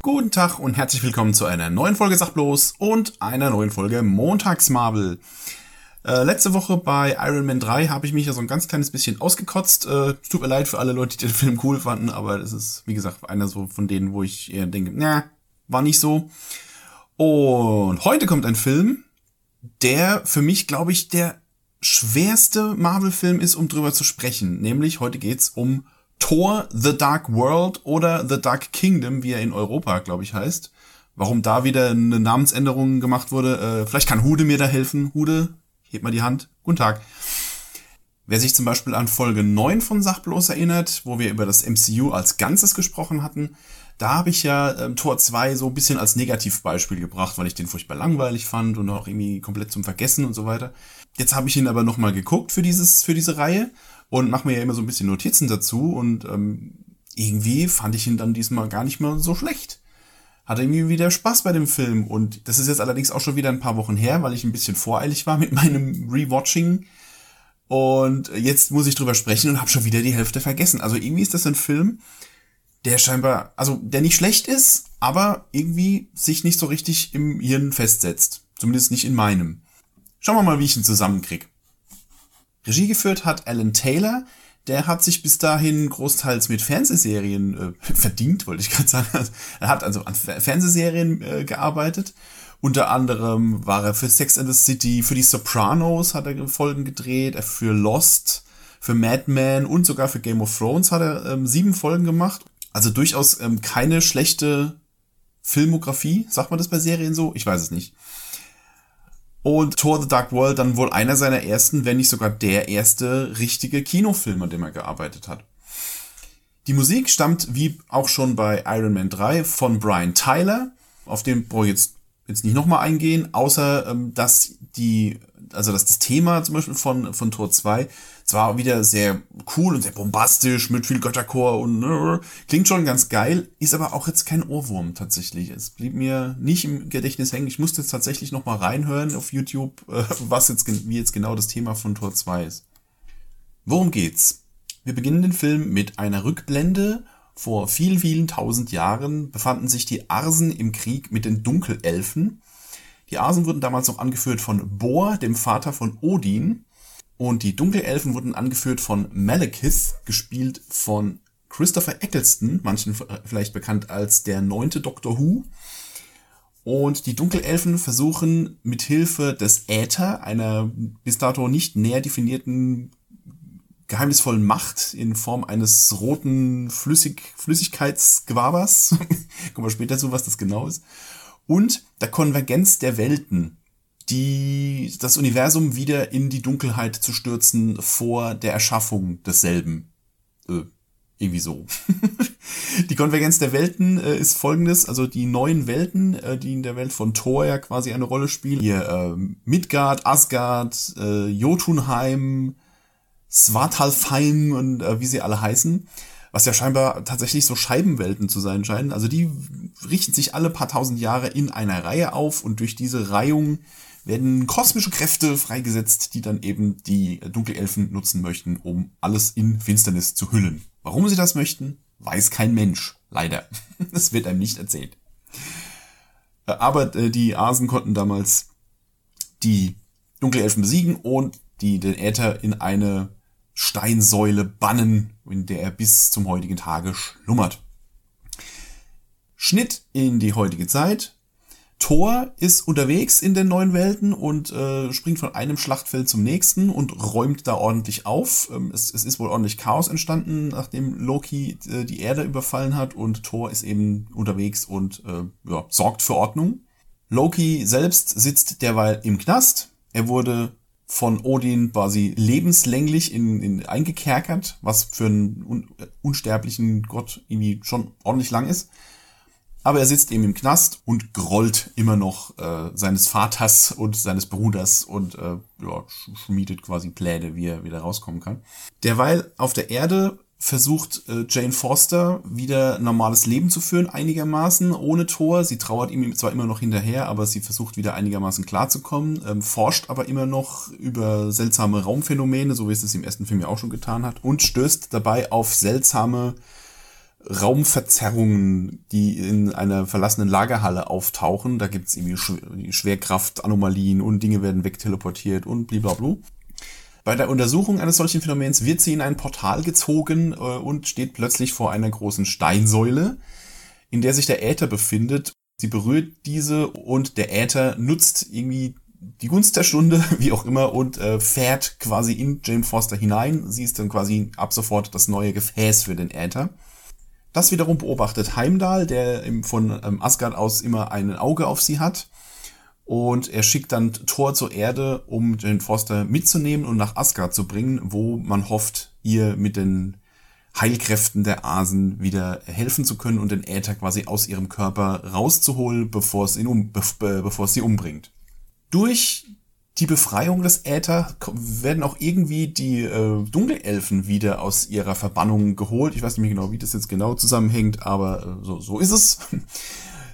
Guten Tag und herzlich willkommen zu einer neuen Folge bloß und einer neuen Folge Montagsmarvel. Äh, letzte Woche bei Iron Man 3 habe ich mich ja so ein ganz kleines bisschen ausgekotzt. Äh, es tut mir leid für alle Leute, die den Film cool fanden, aber es ist, wie gesagt, einer so von denen, wo ich eher denke, na, war nicht so. Und heute kommt ein Film, der für mich, glaube ich, der schwerste Marvel-Film ist, um drüber zu sprechen. Nämlich heute geht's um Thor The Dark World oder The Dark Kingdom, wie er in Europa, glaube ich, heißt. Warum da wieder eine Namensänderung gemacht wurde, äh, vielleicht kann Hude mir da helfen. Hude, heb mal die Hand. Guten Tag. Wer sich zum Beispiel an Folge 9 von Sachbloß erinnert, wo wir über das MCU als Ganzes gesprochen hatten, da habe ich ja ähm, Tor 2 so ein bisschen als Negativbeispiel gebracht, weil ich den furchtbar langweilig fand und auch irgendwie komplett zum Vergessen und so weiter. Jetzt habe ich ihn aber nochmal geguckt für dieses, für diese Reihe und mache mir ja immer so ein bisschen Notizen dazu und ähm, irgendwie fand ich ihn dann diesmal gar nicht mehr so schlecht. Hatte irgendwie wieder Spaß bei dem Film und das ist jetzt allerdings auch schon wieder ein paar Wochen her, weil ich ein bisschen voreilig war mit meinem Rewatching. Und jetzt muss ich drüber sprechen und habe schon wieder die Hälfte vergessen. Also irgendwie ist das ein Film, der scheinbar, also der nicht schlecht ist, aber irgendwie sich nicht so richtig im Hirn festsetzt. Zumindest nicht in meinem. Schauen wir mal, wie ich ihn zusammenkrieg. Regie geführt hat Alan Taylor. Der hat sich bis dahin großteils mit Fernsehserien äh, verdient, wollte ich gerade sagen. er hat also an Fernsehserien äh, gearbeitet. Unter anderem war er für Sex and the City, für die Sopranos hat er Folgen gedreht, für Lost, für Mad Men und sogar für Game of Thrones hat er ähm, sieben Folgen gemacht. Also durchaus ähm, keine schlechte Filmografie, sagt man das bei Serien so? Ich weiß es nicht. Und Thor The Dark World dann wohl einer seiner ersten, wenn nicht sogar der erste richtige Kinofilm, an dem er gearbeitet hat. Die Musik stammt, wie auch schon bei Iron Man 3, von Brian Tyler. Auf den ich jetzt, jetzt nicht nochmal eingehen, außer ähm, dass die also dass das Thema zum Beispiel von, von Tor 2 zwar wieder sehr cool und sehr bombastisch mit viel Götterchor und äh, klingt schon ganz geil, ist aber auch jetzt kein Ohrwurm tatsächlich. Es blieb mir nicht im Gedächtnis hängen. Ich musste jetzt tatsächlich noch mal reinhören auf YouTube, äh, was jetzt, wie jetzt genau das Thema von Tor 2 ist. Worum geht's? Wir beginnen den Film mit einer Rückblende. Vor vielen, vielen tausend Jahren befanden sich die Arsen im Krieg mit den Dunkelelfen die Asen wurden damals noch angeführt von Bor, dem Vater von Odin. Und die Dunkelelfen wurden angeführt von Malekith, gespielt von Christopher Eccleston, manchen vielleicht bekannt als der neunte Doctor Who. Und die Dunkelelfen versuchen mit Hilfe des Äther, einer bis dato nicht näher definierten geheimnisvollen Macht in Form eines roten Flüssig Flüssigkeitsgewabers, kommen wir später zu, was das genau ist, und der Konvergenz der Welten, die das Universum wieder in die Dunkelheit zu stürzen vor der Erschaffung desselben. Äh, irgendwie so. die Konvergenz der Welten äh, ist folgendes, also die neuen Welten, äh, die in der Welt von Thor ja quasi eine Rolle spielen. Hier äh, Midgard, Asgard, äh, Jotunheim, Svartalfheim und äh, wie sie alle heißen was ja scheinbar tatsächlich so Scheibenwelten zu sein scheinen. Also die richten sich alle paar tausend Jahre in einer Reihe auf und durch diese Reihung werden kosmische Kräfte freigesetzt, die dann eben die Dunkelelfen nutzen möchten, um alles in Finsternis zu hüllen. Warum sie das möchten, weiß kein Mensch. Leider. Das wird einem nicht erzählt. Äh, aber äh, die Asen konnten damals die Dunkelelfen besiegen und die den Äther in eine Steinsäule bannen, in der er bis zum heutigen Tage schlummert. Schnitt in die heutige Zeit. Thor ist unterwegs in den neuen Welten und äh, springt von einem Schlachtfeld zum nächsten und räumt da ordentlich auf. Ähm, es, es, ist wohl ordentlich Chaos entstanden, nachdem Loki äh, die Erde überfallen hat und Thor ist eben unterwegs und äh, ja, sorgt für Ordnung. Loki selbst sitzt derweil im Knast. Er wurde von Odin quasi lebenslänglich in, in eingekerkert, was für einen un, unsterblichen Gott irgendwie schon ordentlich lang ist. Aber er sitzt eben im Knast und grollt immer noch äh, seines Vaters und seines Bruders und äh, ja, schmiedet quasi Pläne, wie er wieder rauskommen kann. Derweil auf der Erde versucht äh, Jane Foster wieder normales Leben zu führen, einigermaßen ohne Thor. Sie trauert ihm zwar immer noch hinterher, aber sie versucht wieder einigermaßen klarzukommen, ähm, forscht aber immer noch über seltsame Raumphänomene, so wie es es im ersten Film ja auch schon getan hat, und stößt dabei auf seltsame Raumverzerrungen, die in einer verlassenen Lagerhalle auftauchen. Da gibt's irgendwie Schwerkraftanomalien und Dinge werden wegteleportiert und blablabla. Bei der Untersuchung eines solchen Phänomens wird sie in ein Portal gezogen äh, und steht plötzlich vor einer großen Steinsäule, in der sich der Äther befindet. Sie berührt diese und der Äther nutzt irgendwie die Gunst der Stunde, wie auch immer, und äh, fährt quasi in Jane Foster hinein. Sie ist dann quasi ab sofort das neue Gefäß für den Äther. Das wiederum beobachtet Heimdall, der von ähm, Asgard aus immer ein Auge auf sie hat. Und er schickt dann Thor zur Erde, um Jane Foster mitzunehmen und nach Asgard zu bringen, wo man hofft, ihr mit den Heilkräften der Asen wieder helfen zu können und den Äther quasi aus ihrem Körper rauszuholen, bevor es, ihn um, bevor es sie umbringt. Durch die Befreiung des Äther werden auch irgendwie die äh, Dunkelelfen wieder aus ihrer Verbannung geholt. Ich weiß nicht mehr genau, wie das jetzt genau zusammenhängt, aber äh, so, so ist es.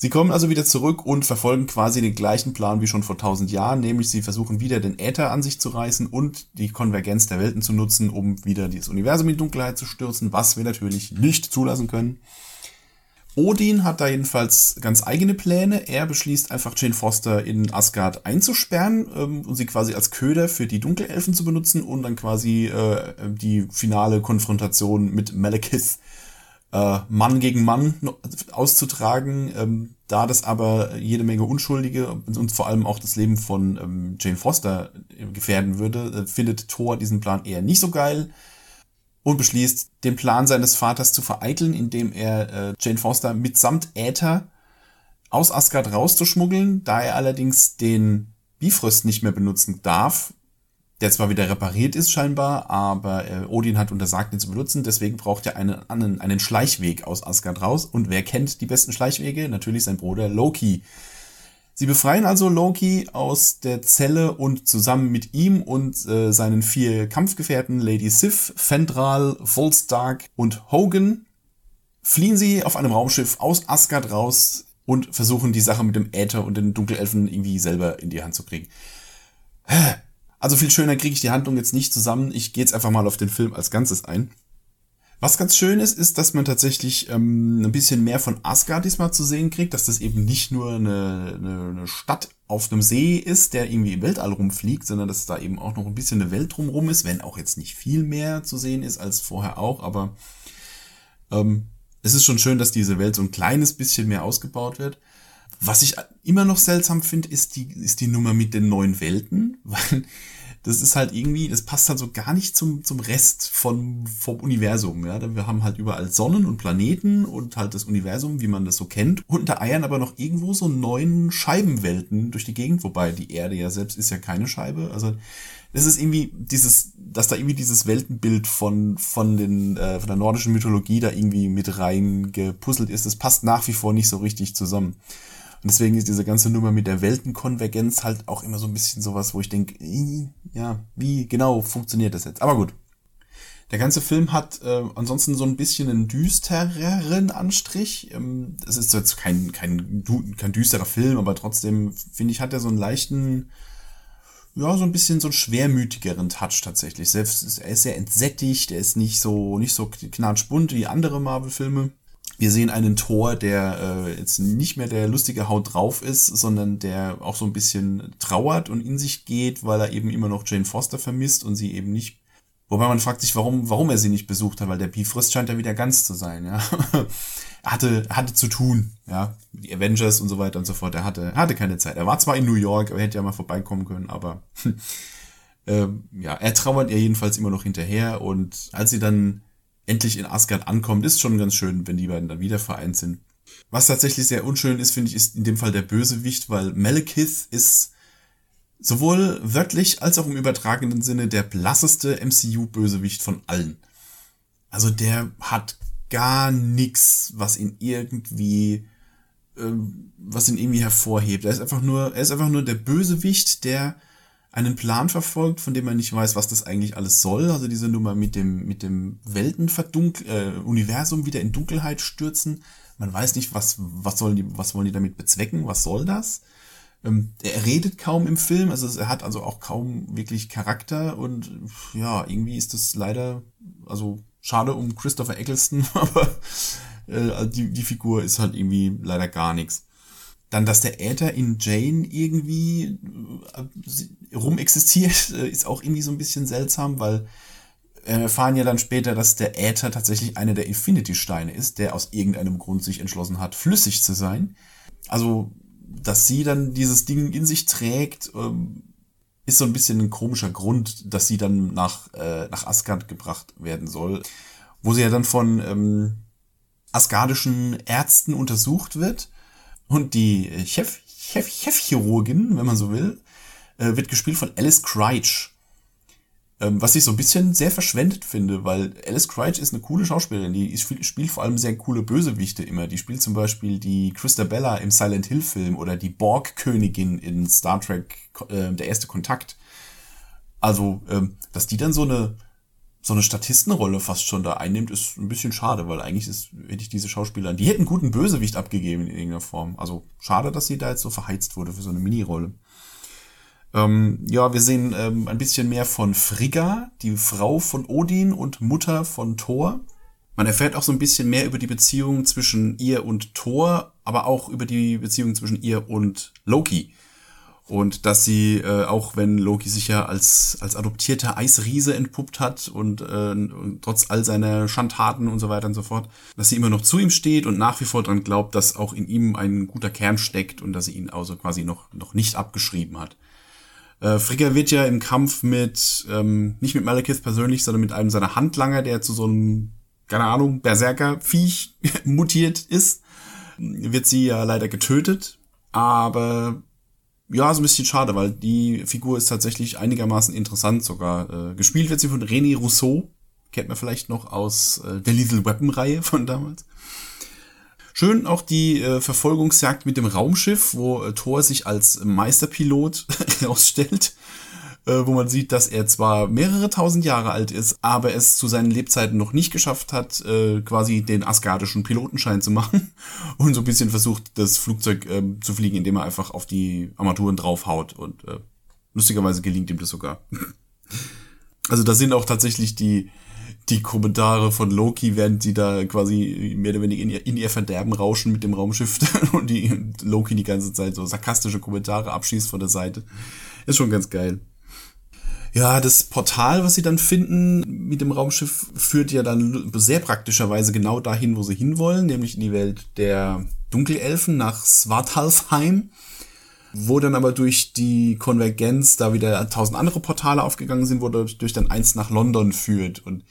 Sie kommen also wieder zurück und verfolgen quasi den gleichen Plan wie schon vor tausend Jahren, nämlich sie versuchen wieder den Äther an sich zu reißen und die Konvergenz der Welten zu nutzen, um wieder dieses Universum in Dunkelheit zu stürzen, was wir natürlich nicht zulassen können. Odin hat da jedenfalls ganz eigene Pläne. Er beschließt einfach Jane Foster in Asgard einzusperren ähm, und sie quasi als Köder für die Dunkelelfen zu benutzen und dann quasi äh, die finale Konfrontation mit Malekith äh, Mann gegen Mann auszutragen. Ähm, da das aber jede Menge Unschuldige und vor allem auch das Leben von ähm, Jane Foster gefährden würde, äh, findet Thor diesen Plan eher nicht so geil und beschließt, den Plan seines Vaters zu vereiteln, indem er äh, Jane Foster mitsamt Äther aus Asgard rauszuschmuggeln, da er allerdings den Bifrost nicht mehr benutzen darf, der zwar wieder repariert ist scheinbar, aber äh, Odin hat untersagt, ihn zu benutzen, deswegen braucht er einen, einen, einen Schleichweg aus Asgard raus. Und wer kennt die besten Schleichwege? Natürlich sein Bruder Loki. Sie befreien also Loki aus der Zelle und zusammen mit ihm und äh, seinen vier Kampfgefährten Lady Sif, Fendral, Volstark und Hogan fliehen sie auf einem Raumschiff aus Asgard raus und versuchen die Sache mit dem Äther und den Dunkelelfen irgendwie selber in die Hand zu kriegen. Also viel schöner kriege ich die Handlung jetzt nicht zusammen. Ich gehe jetzt einfach mal auf den Film als Ganzes ein. Was ganz schön ist, ist, dass man tatsächlich ähm, ein bisschen mehr von Asgard diesmal zu sehen kriegt, dass das eben nicht nur eine, eine, eine Stadt auf einem See ist, der irgendwie im Weltall rumfliegt, sondern dass da eben auch noch ein bisschen eine Welt drumrum ist, wenn auch jetzt nicht viel mehr zu sehen ist als vorher auch, aber ähm, es ist schon schön, dass diese Welt so ein kleines bisschen mehr ausgebaut wird. Was ich immer noch seltsam finde, ist die, ist die Nummer mit den neuen Welten, weil das ist halt irgendwie, das passt halt so gar nicht zum, zum Rest von, vom Universum. Ja? Wir haben halt überall Sonnen und Planeten und halt das Universum, wie man das so kennt. Und da eiern aber noch irgendwo so neuen Scheibenwelten durch die Gegend, wobei die Erde ja selbst ist ja keine Scheibe. Also das ist irgendwie dieses, dass da irgendwie dieses Weltenbild von, von, den, äh, von der nordischen Mythologie da irgendwie mit rein gepuzzelt ist. Das passt nach wie vor nicht so richtig zusammen. Und deswegen ist diese ganze Nummer mit der Weltenkonvergenz halt auch immer so ein bisschen sowas, wo ich denke, ja, wie genau funktioniert das jetzt? Aber gut. Der ganze Film hat äh, ansonsten so ein bisschen einen düstereren Anstrich. Ähm, es ist jetzt kein, kein, kein düsterer Film, aber trotzdem, finde ich, hat er so einen leichten, ja, so ein bisschen so einen schwermütigeren Touch tatsächlich. Selbst er ist sehr entsättigt, er ist nicht so, nicht so knatschbunt wie andere Marvel-Filme. Wir sehen einen Tor, der äh, jetzt nicht mehr der lustige Haut drauf ist, sondern der auch so ein bisschen trauert und in sich geht, weil er eben immer noch Jane Foster vermisst und sie eben nicht. Wobei man fragt sich, warum, warum er sie nicht besucht hat, weil der Bifrost scheint ja wieder ganz zu sein, ja. er hatte, hatte zu tun, ja. Die Avengers und so weiter und so fort. Er hatte, hatte keine Zeit. Er war zwar in New York, aber hätte ja mal vorbeikommen können, aber äh, ja, er trauert ihr jedenfalls immer noch hinterher und als sie dann endlich in Asgard ankommt, ist schon ganz schön, wenn die beiden dann wieder vereint sind. Was tatsächlich sehr unschön ist, finde ich, ist in dem Fall der Bösewicht, weil Malekith ist sowohl wörtlich als auch im übertragenen Sinne der blasseste MCU-Bösewicht von allen. Also der hat gar nichts, was ihn irgendwie, äh, was ihn irgendwie hervorhebt. Er ist einfach nur, er ist einfach nur der Bösewicht, der einen Plan verfolgt, von dem man nicht weiß, was das eigentlich alles soll. Also diese Nummer mit dem, mit dem Weltenverdunkel, äh, Universum wieder in Dunkelheit stürzen. Man weiß nicht, was, was sollen die, was wollen die damit bezwecken? Was soll das? Ähm, er redet kaum im Film, also er hat also auch kaum wirklich Charakter und ja, irgendwie ist das leider, also schade um Christopher Eccleston, aber Äh, also die, die Figur ist halt irgendwie leider gar nichts. Dann, dass der Äther in Jane irgendwie äh, rumexistiert, äh, ist auch irgendwie so ein bisschen seltsam, weil wir erfahren ja dann später, dass der Äther tatsächlich einer der Infinity-Steine ist, der aus irgendeinem Grund sich entschlossen hat, flüssig zu sein. Also, dass sie dann dieses Ding in sich trägt, ähm, ist so ein bisschen ein komischer Grund, dass sie dann nach, äh, nach Asgard gebracht werden soll, wo sie ja dann von ähm, asgardischen Ärzten untersucht wird und die Chef, Chef, Chefchirurgin, wenn man so will, äh, wird gespielt von Alice Crouch. Ähm, was ich so ein bisschen sehr verschwendet finde, weil Alice Crouch ist eine coole Schauspielerin, die spielt vor allem sehr coole Bösewichte immer. Die spielt zum Beispiel die Christabella im Silent Hill Film oder die Borg-Königin in Star Trek äh, Der erste Kontakt. Also, ähm, dass die dann so eine so eine Statistenrolle fast schon da einnimmt, ist ein bisschen schade, weil eigentlich ist, hätte ich diese Schauspieler, die hätten guten Bösewicht abgegeben in irgendeiner Form. Also schade, dass sie da jetzt so verheizt wurde für so eine Mini-Rolle. Ähm, ja, wir sehen ähm, ein bisschen mehr von Frigga, die Frau von Odin und Mutter von Thor. Man erfährt auch so ein bisschen mehr über die Beziehung zwischen ihr und Thor, aber auch über die Beziehung zwischen ihr und Loki. Und dass sie, äh, auch wenn Loki sich ja als, als adoptierter Eisriese entpuppt hat und, äh, und trotz all seiner Schandtaten und so weiter und so fort, dass sie immer noch zu ihm steht und nach wie vor dran glaubt, dass auch in ihm ein guter Kern steckt und dass sie ihn also quasi noch, noch nicht abgeschrieben hat. Äh, Frigga wird ja im Kampf mit, ähm, nicht mit Malekith persönlich, sondern mit einem seiner Handlanger, der zu so einem, keine Ahnung, Berserker-Viech mutiert ist, wird sie ja leider getötet. Aber ja, so ein bisschen schade, weil die Figur ist tatsächlich einigermaßen interessant sogar. Äh, gespielt wird sie von René Rousseau, kennt man vielleicht noch aus äh, der Little Weapon-Reihe von damals. Schön auch die äh, Verfolgungsjagd mit dem Raumschiff, wo äh, Thor sich als Meisterpilot herausstellt wo man sieht, dass er zwar mehrere tausend Jahre alt ist, aber es zu seinen Lebzeiten noch nicht geschafft hat, äh, quasi den asgardischen Pilotenschein zu machen und so ein bisschen versucht, das Flugzeug äh, zu fliegen, indem er einfach auf die Armaturen draufhaut und äh, lustigerweise gelingt ihm das sogar. also da sind auch tatsächlich die die Kommentare von Loki, während sie da quasi mehr oder weniger in ihr, in ihr Verderben rauschen mit dem Raumschiff und die Loki die ganze Zeit so sarkastische Kommentare abschießt von der Seite. Ist schon ganz geil. Ja, das Portal, was sie dann finden mit dem Raumschiff, führt ja dann sehr praktischerweise genau dahin, wo sie hinwollen, nämlich in die Welt der Dunkelelfen nach Svartalfheim, wo dann aber durch die Konvergenz da wieder tausend andere Portale aufgegangen sind, wo durch dann eins nach London führt. Und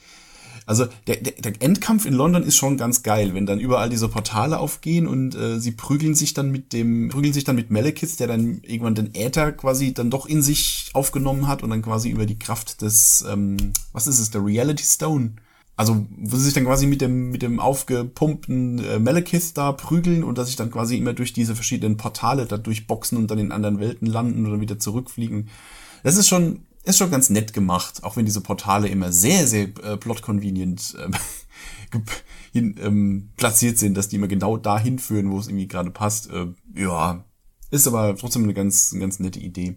also der, der, der Endkampf in London ist schon ganz geil, wenn dann überall diese Portale aufgehen und äh, sie prügeln sich dann mit dem, prügeln sich dann mit Malekith, der dann irgendwann den Äther quasi dann doch in sich aufgenommen hat und dann quasi über die Kraft des, ähm, was ist es, der Reality Stone. Also, wo sie sich dann quasi mit dem, mit dem aufgepumpten äh, Malekith da prügeln und dass sich dann quasi immer durch diese verschiedenen Portale da durchboxen und dann in anderen Welten landen oder wieder zurückfliegen. Das ist schon ist schon ganz nett gemacht, auch wenn diese Portale immer sehr, sehr äh, plot-convenient äh, ähm, platziert sind, dass die immer genau dahin führen, wo es irgendwie gerade passt. Äh, ja, ist aber trotzdem eine ganz, eine ganz nette Idee.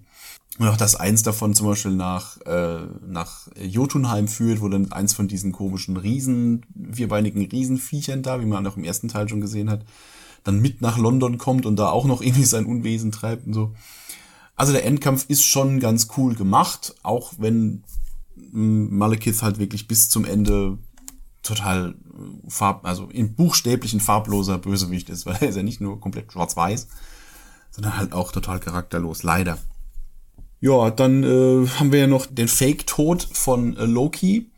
Und auch, dass eins davon zum Beispiel nach, äh, nach Jotunheim führt, wo dann eins von diesen komischen Riesen, vierbeinigen Riesenviechern da, wie man auch im ersten Teil schon gesehen hat, dann mit nach London kommt und da auch noch irgendwie sein Unwesen treibt und so. Also der Endkampf ist schon ganz cool gemacht, auch wenn hm, Malekith halt wirklich bis zum Ende total äh, farb, also im buchstäblichen farbloser Bösewicht ist, weil er ist ja nicht nur komplett schwarz-weiß, sondern halt auch total charakterlos, leider. Ja, dann äh, haben wir ja noch den Fake-Tod von äh, Loki,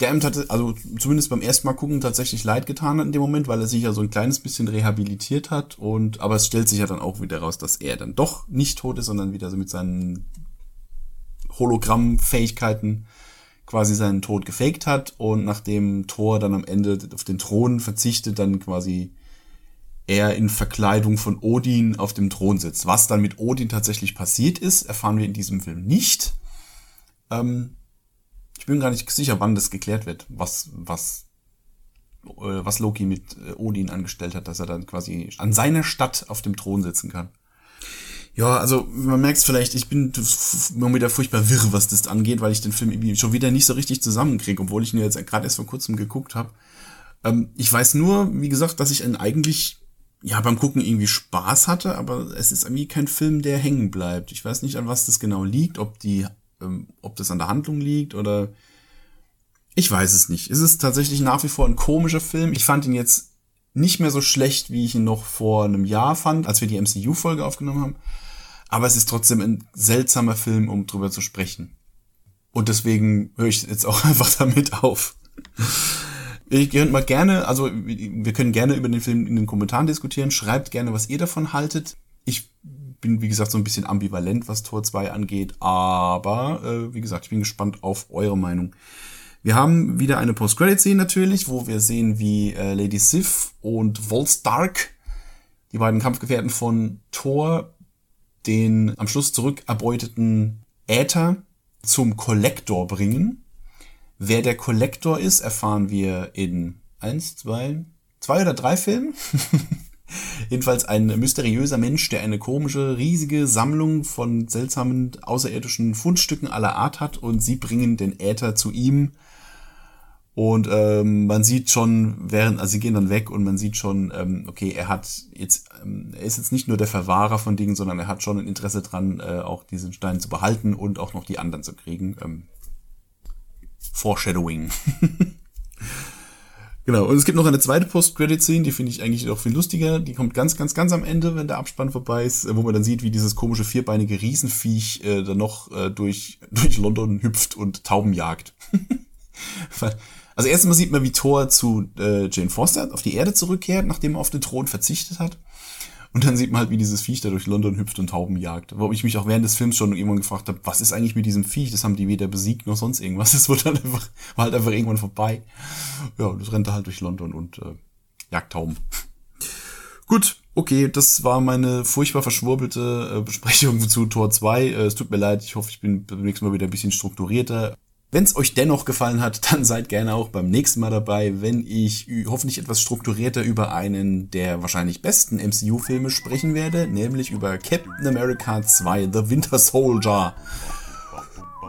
der ihm hatte, also zumindest beim ersten Mal gucken tatsächlich leid getan hat in dem Moment, weil er sich ja so ein kleines bisschen rehabilitiert hat und aber es stellt sich ja dann auch wieder raus, dass er dann doch nicht tot ist, sondern wieder so mit seinen Hologramm-Fähigkeiten quasi seinen Tod gefaked hat und nachdem Thor dann am Ende auf den Thron verzichtet, dann quasi er in Verkleidung von Odin auf dem Thron sitzt. Was dann mit Odin tatsächlich passiert ist, erfahren wir in diesem Film nicht. Ähm, ich bin gar nicht sicher, wann das geklärt wird, was, was, äh, was Loki mit äh, Odin angestellt hat, dass er dann quasi an seiner Stadt auf dem Thron sitzen kann. Ja, also man merkt es vielleicht, ich bin immer wieder furchtbar wirr, was das angeht, weil ich den Film irgendwie schon wieder nicht so richtig zusammenkriege, obwohl ich ihn jetzt gerade erst vor kurzem geguckt habe. Ähm, ich weiß nur, wie gesagt, dass ich einen eigentlich ja beim Gucken irgendwie Spaß hatte, aber es ist irgendwie kein Film, der hängen bleibt. Ich weiß nicht, an was das genau liegt, ob die, ähm, ob das an der Handlung liegt oder ich weiß es nicht. Es ist tatsächlich nach wie vor ein komischer Film. Ich fand ihn jetzt nicht mehr so schlecht, wie ich ihn noch vor einem Jahr fand, als wir die MCU-Folge aufgenommen haben. Aber es ist trotzdem ein seltsamer Film, um drüber zu sprechen. Und deswegen höre ich jetzt auch einfach damit auf. Ihr könnt mal gerne, also wir können gerne über den Film in den Kommentaren diskutieren. Schreibt gerne, was ihr davon haltet. Bin, wie gesagt, so ein bisschen ambivalent, was Tor 2 angeht. Aber, äh, wie gesagt, ich bin gespannt auf eure Meinung. Wir haben wieder eine Post-Credit-Scene natürlich, wo wir sehen, wie äh, Lady Sif und Volstark, die beiden Kampfgefährten von Thor, den am Schluss zurück erbeuteten Äther zum Kollektor bringen. Wer der Kollektor ist, erfahren wir in eins, zwei, zwei oder drei Filmen. Jedenfalls ein mysteriöser Mensch, der eine komische, riesige Sammlung von seltsamen außerirdischen Fundstücken aller Art hat und sie bringen den Äther zu ihm und ähm, man sieht schon, während, also sie gehen dann weg und man sieht schon, ähm, okay, er hat jetzt, ähm, er ist jetzt nicht nur der Verwahrer von Dingen, sondern er hat schon ein Interesse dran, äh, auch diesen Stein zu behalten und auch noch die anderen zu kriegen. Ähm, Foreshadowing. genau, und es gibt noch eine zweite Post-Credit-Scene, die finde ich eigentlich noch viel lustiger. Die kommt ganz, ganz, ganz am Ende, wenn der Abspann vorbei ist, wo man dann sieht, wie dieses komische vierbeinige Riesenviech äh, dann noch äh, durch, durch London hüpft und Tauben jagt. Also erstmal sieht man, wie Thor zu äh, Jane Foster auf die Erde zurückkehrt, nachdem er auf den Thron verzichtet hat. Und dann sieht man halt, wie dieses Viech da durch London hüpft und Tauben jagt. Wo ich mich auch während des Films schon irgendwann gefragt habe, was ist eigentlich mit diesem Viech? Das haben die weder besiegt noch sonst irgendwas. Das wird dann einfach, war halt einfach irgendwann vorbei. Ja, das rennt da halt durch London und äh, jagt Tauben. Gut, okay, das war meine furchtbar verschwurbelte äh, Besprechung zu Tor 2. Äh, es tut mir leid, ich hoffe, ich bin beim nächsten Mal wieder ein bisschen strukturierter. Wenn es euch dennoch gefallen hat, dann seid gerne auch beim nächsten Mal dabei, wenn ich hoffentlich etwas strukturierter über einen der wahrscheinlich besten MCU-Filme sprechen werde, nämlich über Captain America 2 The Winter Soldier.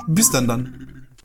Bis dann dann.